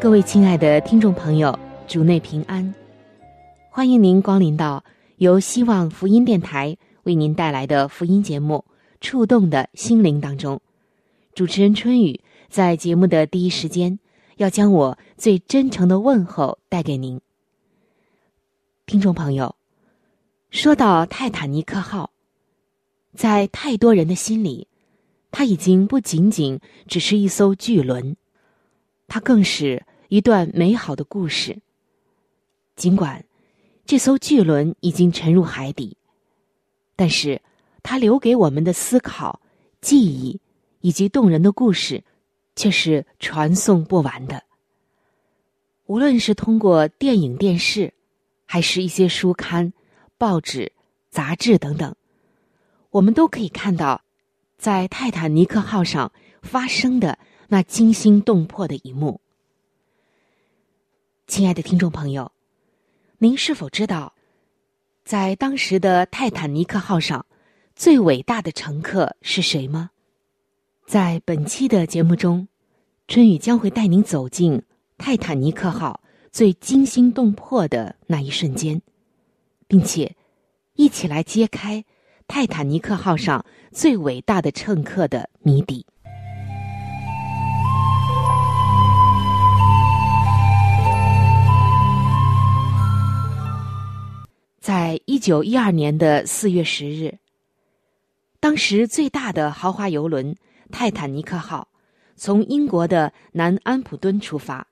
各位亲爱的听众朋友，主内平安，欢迎您光临到由希望福音电台。为您带来的福音节目《触动的心灵》当中，主持人春雨在节目的第一时间要将我最真诚的问候带给您，听众朋友。说到泰坦尼克号，在太多人的心里，它已经不仅仅只是一艘巨轮，它更是一段美好的故事。尽管这艘巨轮已经沉入海底。但是，它留给我们的思考、记忆以及动人的故事，却是传颂不完的。无论是通过电影、电视，还是一些书刊、报纸、杂志等等，我们都可以看到，在泰坦尼克号上发生的那惊心动魄的一幕。亲爱的听众朋友，您是否知道？在当时的泰坦尼克号上，最伟大的乘客是谁吗？在本期的节目中，春雨将会带您走进泰坦尼克号最惊心动魄的那一瞬间，并且一起来揭开泰坦尼克号上最伟大的乘客的谜底。在一九一二年的四月十日，当时最大的豪华游轮“泰坦尼克号”从英国的南安普敦出发，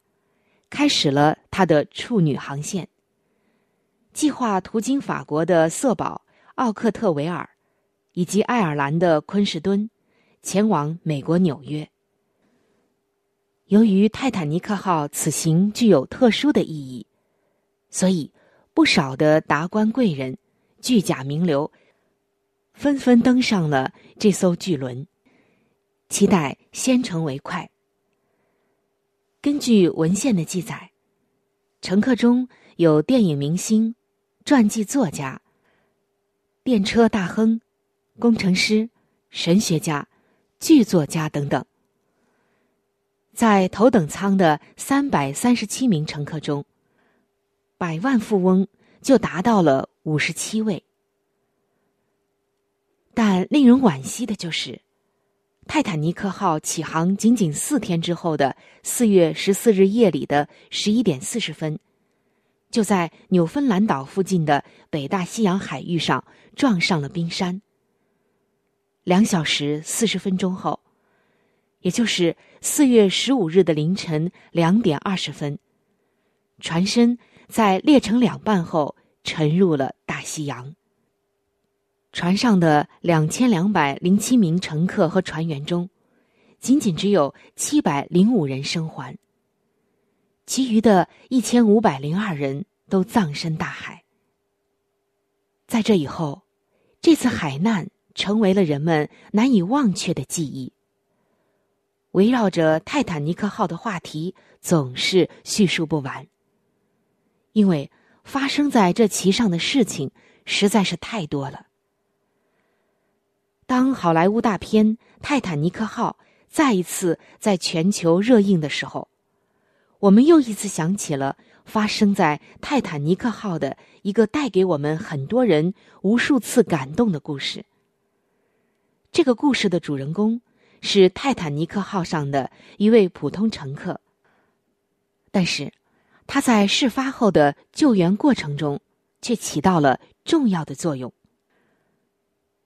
开始了它的处女航线。计划途经法国的瑟堡、奥克特维尔，以及爱尔兰的昆士敦，前往美国纽约。由于泰坦尼克号此行具有特殊的意义，所以。不少的达官贵人、巨甲名流，纷纷登上了这艘巨轮，期待先成为快。根据文献的记载，乘客中有电影明星、传记作家、电车大亨、工程师、神学家、剧作家等等。在头等舱的三百三十七名乘客中。百万富翁就达到了五十七位，但令人惋惜的就是，泰坦尼克号起航仅仅四天之后的四月十四日夜里的十一点四十分，就在纽芬兰岛附近的北大西洋海域上撞上了冰山。两小时四十分钟后，也就是四月十五日的凌晨两点二十分，船身。在裂成两半后，沉入了大西洋。船上的两千两百零七名乘客和船员中，仅仅只有七百零五人生还，其余的一千五百零二人都葬身大海。在这以后，这次海难成为了人们难以忘却的记忆。围绕着泰坦尼克号的话题总是叙述不完。因为发生在这其上的事情实在是太多了。当好莱坞大片《泰坦尼克号》再一次在全球热映的时候，我们又一次想起了发生在泰坦尼克号的一个带给我们很多人无数次感动的故事。这个故事的主人公是泰坦尼克号上的一位普通乘客，但是他在事发后的救援过程中却起到了重要的作用，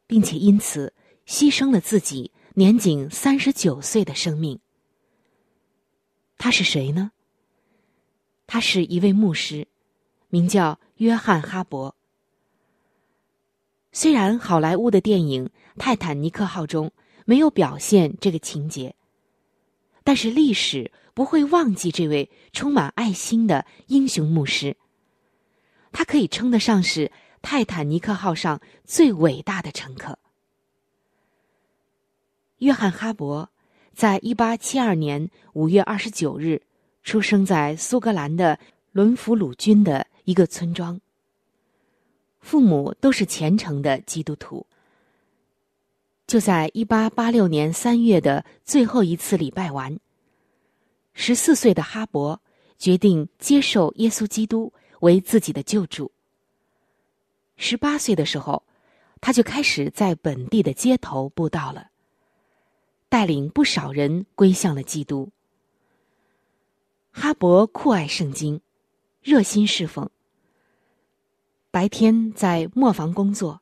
并且因此牺牲了自己年仅三十九岁的生命。他是谁呢？他是一位牧师，名叫约翰·哈勃。虽然好莱坞的电影《泰坦尼克号》中没有表现这个情节，但是历史不会忘记这位充满爱心的英雄牧师。他可以称得上是泰坦尼克号上最伟大的乘客。约翰·哈勃在一八七二年五月二十九日。出生在苏格兰的伦弗鲁郡的一个村庄。父母都是虔诚的基督徒。就在一八八六年三月的最后一次礼拜完，十四岁的哈勃决定接受耶稣基督为自己的救主。十八岁的时候，他就开始在本地的街头布道了，带领不少人归向了基督。哈勃酷爱圣经，热心侍奉。白天在磨坊工作，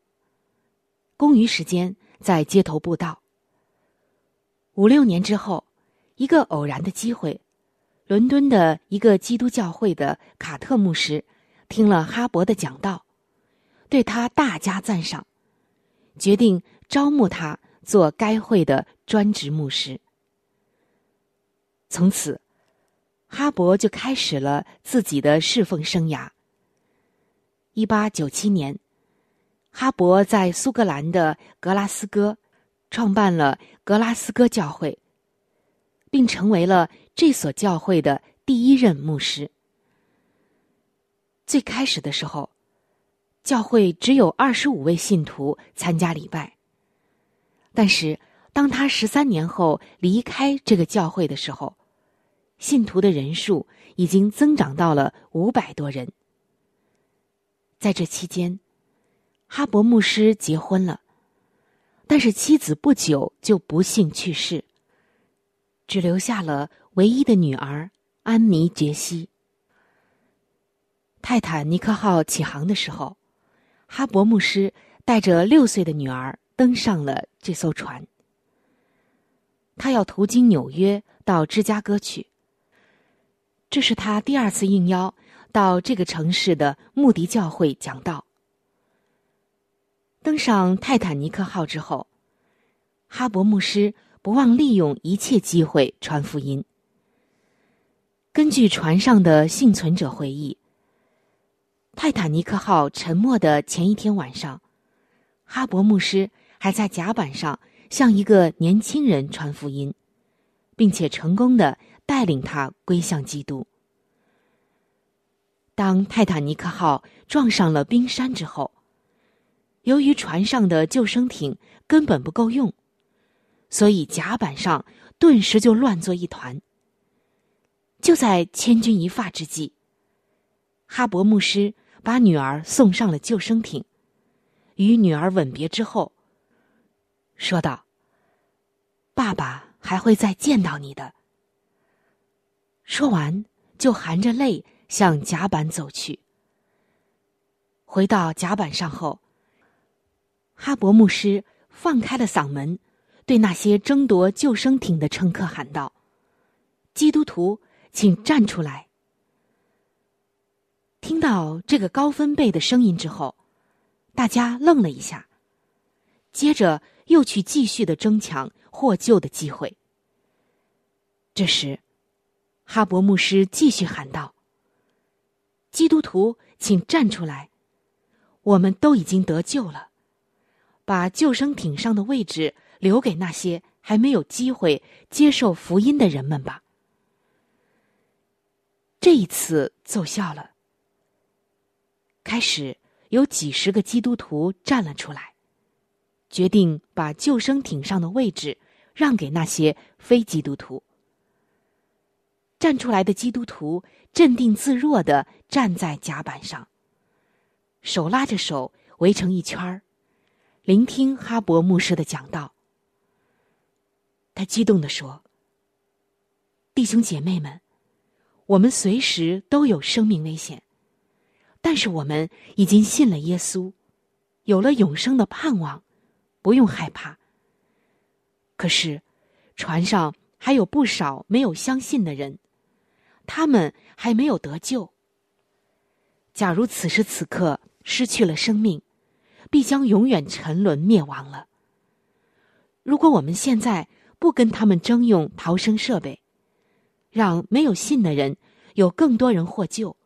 工余时间在街头布道。五六年之后，一个偶然的机会，伦敦的一个基督教会的卡特牧师听了哈勃的讲道，对他大加赞赏，决定招募他做该会的专职牧师。从此。哈勃就开始了自己的侍奉生涯。一八九七年，哈勃在苏格兰的格拉斯哥创办了格拉斯哥教会，并成为了这所教会的第一任牧师。最开始的时候，教会只有二十五位信徒参加礼拜。但是，当他十三年后离开这个教会的时候，信徒的人数已经增长到了五百多人。在这期间，哈勃牧师结婚了，但是妻子不久就不幸去世，只留下了唯一的女儿安妮·杰西。泰坦尼克号起航的时候，哈勃牧师带着六岁的女儿登上了这艘船，他要途经纽约到芝加哥去。这是他第二次应邀到这个城市的穆迪教会讲道。登上泰坦尼克号之后，哈勃牧师不忘利用一切机会传福音。根据船上的幸存者回忆，泰坦尼克号沉没的前一天晚上，哈勃牧师还在甲板上向一个年轻人传福音，并且成功的。带领他归向基督。当泰坦尼克号撞上了冰山之后，由于船上的救生艇根本不够用，所以甲板上顿时就乱作一团。就在千钧一发之际，哈勃牧师把女儿送上了救生艇，与女儿吻别之后，说道：“爸爸还会再见到你的。”说完，就含着泪向甲板走去。回到甲板上后，哈勃牧师放开了嗓门，对那些争夺救生艇的乘客喊道：“基督徒，请站出来！”听到这个高分贝的声音之后，大家愣了一下，接着又去继续的争抢获救的机会。这时。哈勃牧师继续喊道：“基督徒，请站出来！我们都已经得救了，把救生艇上的位置留给那些还没有机会接受福音的人们吧。”这一次奏效了。开始有几十个基督徒站了出来，决定把救生艇上的位置让给那些非基督徒。站出来的基督徒镇定自若的站在甲板上，手拉着手围成一圈儿，聆听哈勃牧师的讲道。他激动的说：“弟兄姐妹们，我们随时都有生命危险，但是我们已经信了耶稣，有了永生的盼望，不用害怕。可是，船上还有不少没有相信的人，他们还没有得救。假如此时此刻失去了生命，必将永远沉沦灭亡了。如果我们现在不跟他们征用逃生设备，让没有信的人有更多人获救，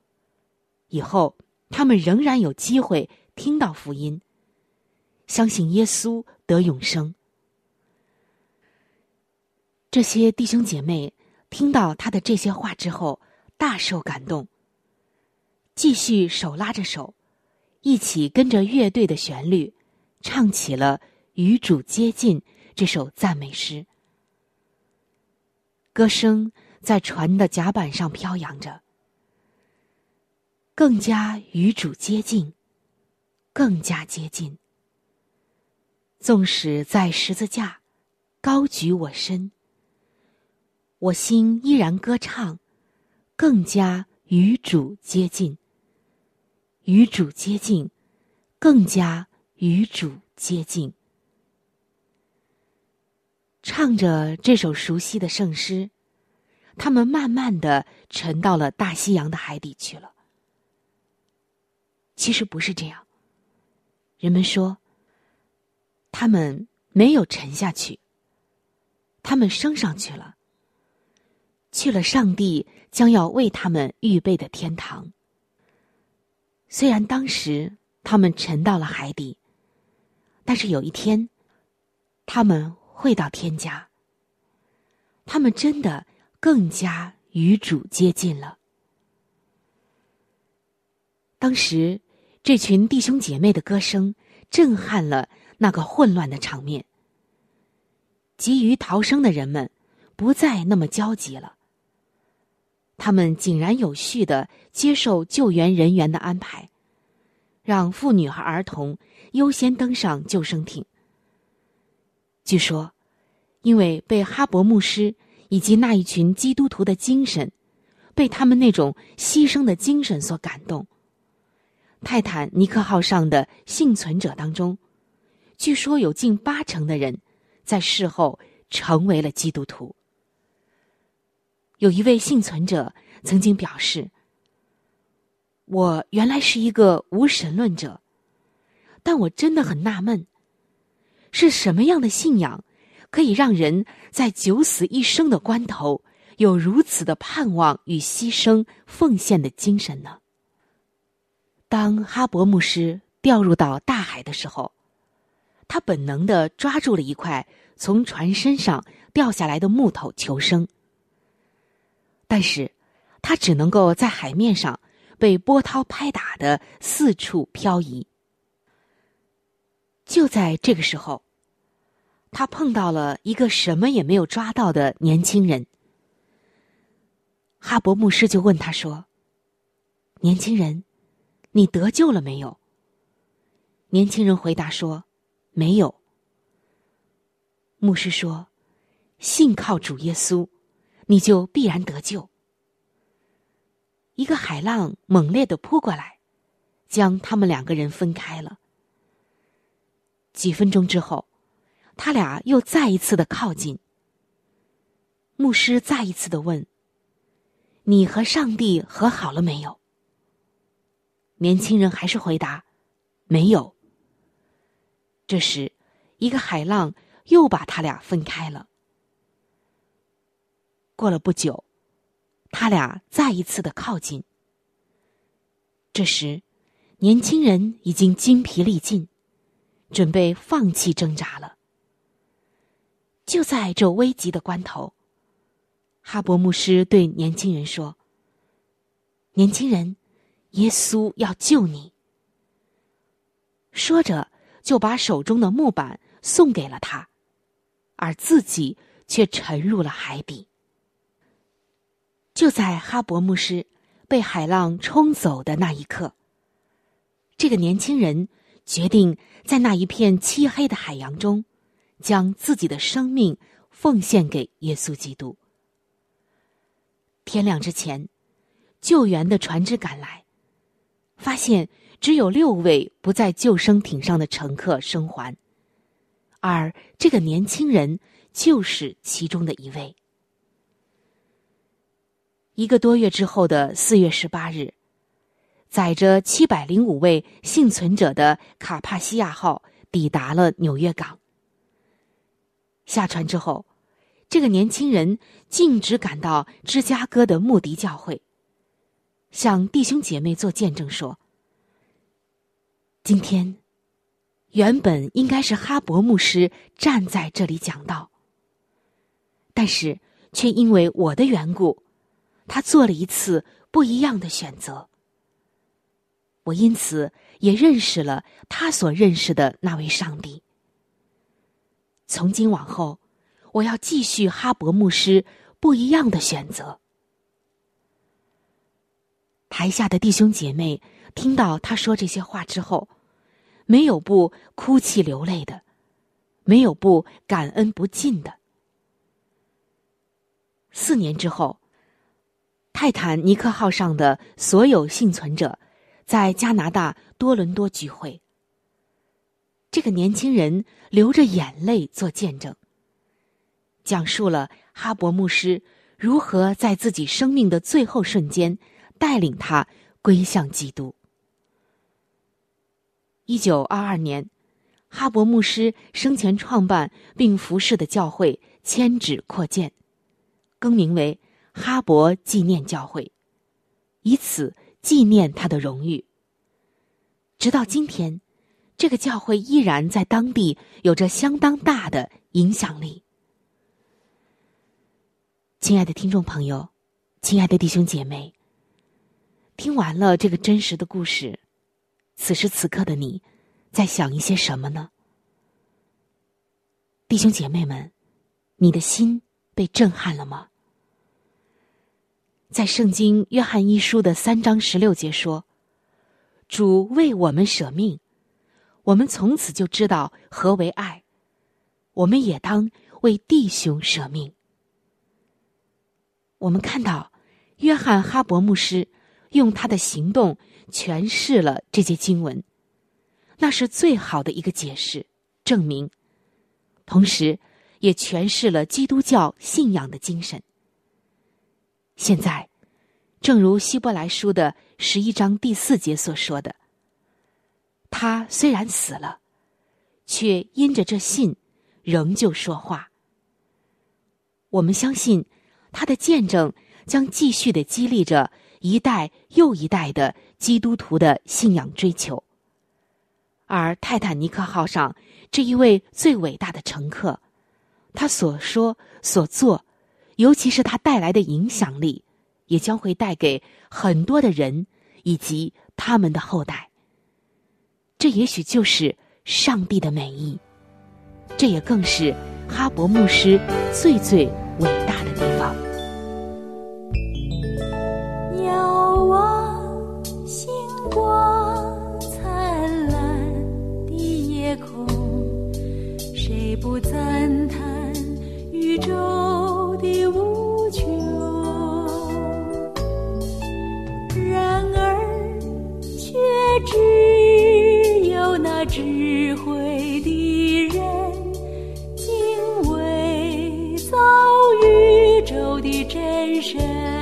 以后他们仍然有机会听到福音，相信耶稣得永生。这些弟兄姐妹听到他的这些话之后，大受感动，继续手拉着手。一起跟着乐队的旋律，唱起了《与主接近》这首赞美诗。歌声在船的甲板上飘扬着，更加与主接近，更加接近。纵使在十字架高举我身，我心依然歌唱，更加与主接近。与主接近，更加与主接近。唱着这首熟悉的圣诗，他们慢慢的沉到了大西洋的海底去了。其实不是这样，人们说，他们没有沉下去，他们升上去了，去了上帝将要为他们预备的天堂。虽然当时他们沉到了海底，但是有一天，他们会到天家。他们真的更加与主接近了。当时，这群弟兄姐妹的歌声震撼了那个混乱的场面。急于逃生的人们不再那么焦急了。他们井然有序的接受救援人员的安排，让妇女和儿童优先登上救生艇。据说，因为被哈伯牧师以及那一群基督徒的精神，被他们那种牺牲的精神所感动，泰坦尼克号上的幸存者当中，据说有近八成的人在事后成为了基督徒。有一位幸存者曾经表示：“我原来是一个无神论者，但我真的很纳闷，是什么样的信仰可以让人在九死一生的关头有如此的盼望与牺牲奉献的精神呢？”当哈伯牧师掉入到大海的时候，他本能的抓住了一块从船身上掉下来的木头求生。但是，他只能够在海面上被波涛拍打的四处漂移。就在这个时候，他碰到了一个什么也没有抓到的年轻人。哈伯牧师就问他说：“年轻人，你得救了没有？”年轻人回答说：“没有。”牧师说：“信靠主耶稣。”你就必然得救。一个海浪猛烈的扑过来，将他们两个人分开了。几分钟之后，他俩又再一次的靠近。牧师再一次的问：“你和上帝和好了没有？”年轻人还是回答：“没有。”这时，一个海浪又把他俩分开了。过了不久，他俩再一次的靠近。这时，年轻人已经精疲力尽，准备放弃挣扎了。就在这危急的关头，哈伯牧师对年轻人说：“年轻人，耶稣要救你。”说着，就把手中的木板送给了他，而自己却沉入了海底。就在哈伯牧师被海浪冲走的那一刻，这个年轻人决定在那一片漆黑的海洋中，将自己的生命奉献给耶稣基督。天亮之前，救援的船只赶来，发现只有六位不在救生艇上的乘客生还，而这个年轻人就是其中的一位。一个多月之后的四月十八日，载着七百零五位幸存者的卡帕西亚号抵达了纽约港。下船之后，这个年轻人径直赶到芝加哥的穆迪教会，向弟兄姐妹做见证说：“今天原本应该是哈伯牧师站在这里讲道，但是却因为我的缘故。”他做了一次不一样的选择，我因此也认识了他所认识的那位上帝。从今往后，我要继续哈伯牧师不一样的选择。台下的弟兄姐妹听到他说这些话之后，没有不哭泣流泪的，没有不感恩不尽的。四年之后。泰坦尼克号上的所有幸存者，在加拿大多伦多聚会。这个年轻人流着眼泪做见证，讲述了哈伯牧师如何在自己生命的最后瞬间带领他归向基督。一九二二年，哈伯牧师生前创办并服侍的教会迁址扩建，更名为。哈勃纪念教会，以此纪念他的荣誉。直到今天，这个教会依然在当地有着相当大的影响力。亲爱的听众朋友，亲爱的弟兄姐妹，听完了这个真实的故事，此时此刻的你，在想一些什么呢？弟兄姐妹们，你的心被震撼了吗？在圣经约翰一书的三章十六节说：“主为我们舍命，我们从此就知道何为爱。我们也当为弟兄舍命。”我们看到约翰哈伯牧师用他的行动诠释了这节经文，那是最好的一个解释证明，同时也诠释了基督教信仰的精神。现在，正如希伯来书的十一章第四节所说的，他虽然死了，却因着这信，仍旧说话。我们相信，他的见证将继续的激励着一代又一代的基督徒的信仰追求。而泰坦尼克号上这一位最伟大的乘客，他所说所做。尤其是他带来的影响力，也将会带给很多的人以及他们的后代。这也许就是上帝的美意，这也更是哈勃牧师最最伟大的地方。遥望星光灿烂的夜空，谁不赞叹只有那智慧的人，敬畏造宇宙的真神。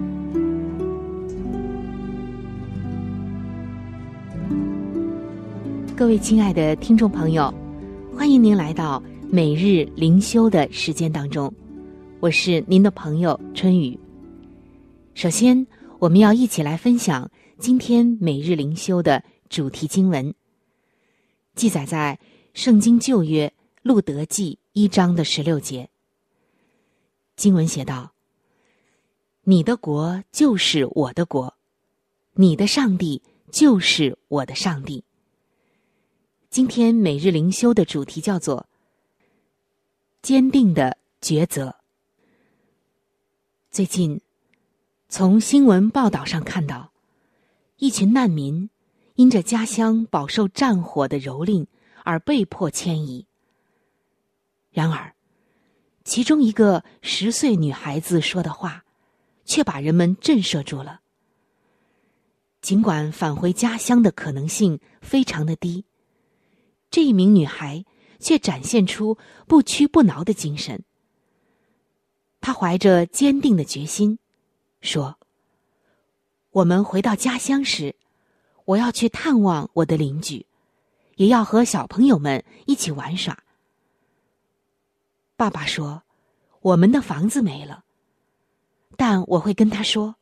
各位亲爱的听众朋友，欢迎您来到每日灵修的时间当中，我是您的朋友春雨。首先，我们要一起来分享今天每日灵修的主题经文，记载在《圣经旧约路德记》一章的十六节。经文写道：“你的国就是我的国，你的上帝就是我的上帝。”今天每日灵修的主题叫做“坚定的抉择”。最近，从新闻报道上看到，一群难民因着家乡饱受战火的蹂躏而被迫迁移。然而，其中一个十岁女孩子说的话，却把人们震慑住了。尽管返回家乡的可能性非常的低。这一名女孩却展现出不屈不挠的精神。她怀着坚定的决心，说：“我们回到家乡时，我要去探望我的邻居，也要和小朋友们一起玩耍。”爸爸说：“我们的房子没了，但我会跟他说，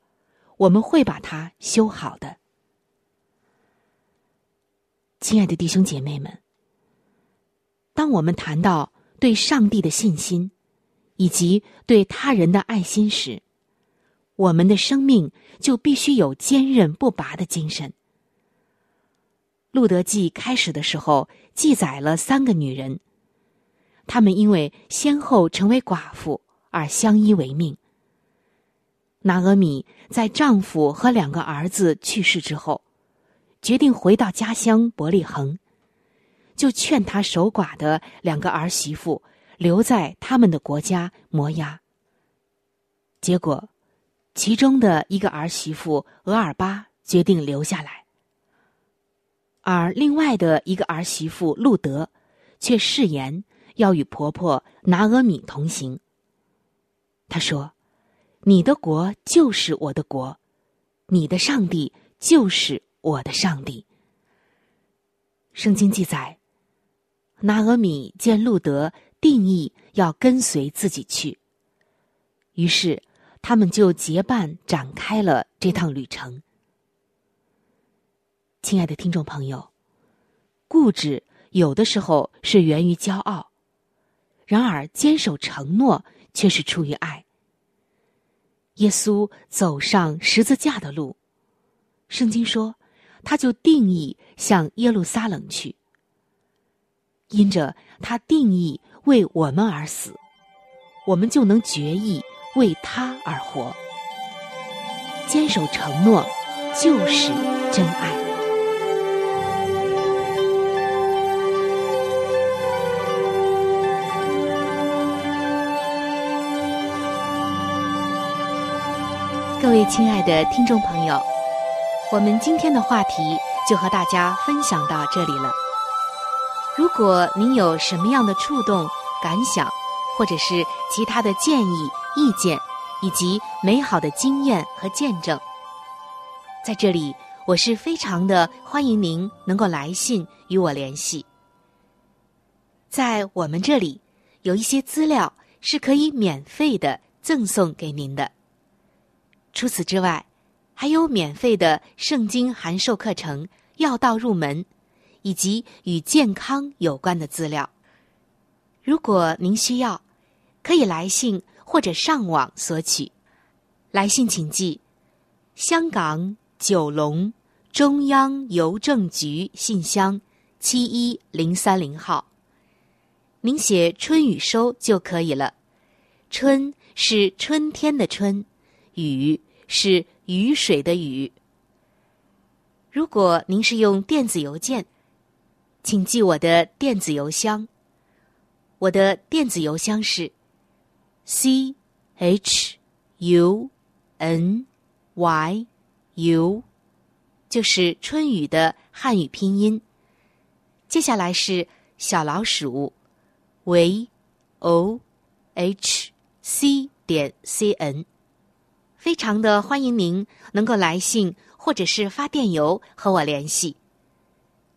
我们会把它修好的。”亲爱的弟兄姐妹们。当我们谈到对上帝的信心，以及对他人的爱心时，我们的生命就必须有坚韧不拔的精神。路德记开始的时候记载了三个女人，她们因为先后成为寡妇而相依为命。拿俄米在丈夫和两个儿子去世之后，决定回到家乡伯利恒。就劝他守寡的两个儿媳妇留在他们的国家摩押。结果，其中的一个儿媳妇俄尔巴决定留下来，而另外的一个儿媳妇路德却誓言要与婆婆拿俄米同行。他说：“你的国就是我的国，你的上帝就是我的上帝。”圣经记载。拿俄米见路德定义要跟随自己去，于是他们就结伴展开了这趟旅程。亲爱的听众朋友，固执有的时候是源于骄傲，然而坚守承诺却是出于爱。耶稣走上十字架的路，圣经说，他就定义向耶路撒冷去。因着他定义为我们而死，我们就能决意为他而活。坚守承诺，就是真爱。各位亲爱的听众朋友，我们今天的话题就和大家分享到这里了。如果您有什么样的触动、感想，或者是其他的建议、意见，以及美好的经验和见证，在这里我是非常的欢迎您能够来信与我联系。在我们这里有一些资料是可以免费的赠送给您的。除此之外，还有免费的圣经函授课程《要道入门》。以及与健康有关的资料。如果您需要，可以来信或者上网索取。来信请寄：香港九龙中央邮政局信箱七一零三零号。您写“春雨收”就可以了。春是春天的春，雨是雨水的雨。如果您是用电子邮件。请记我的电子邮箱。我的电子邮箱是 c h u n y u，就是春雨的汉语拼音。接下来是小老鼠 v o h c 点 c n，非常的欢迎您能够来信或者是发电邮和我联系。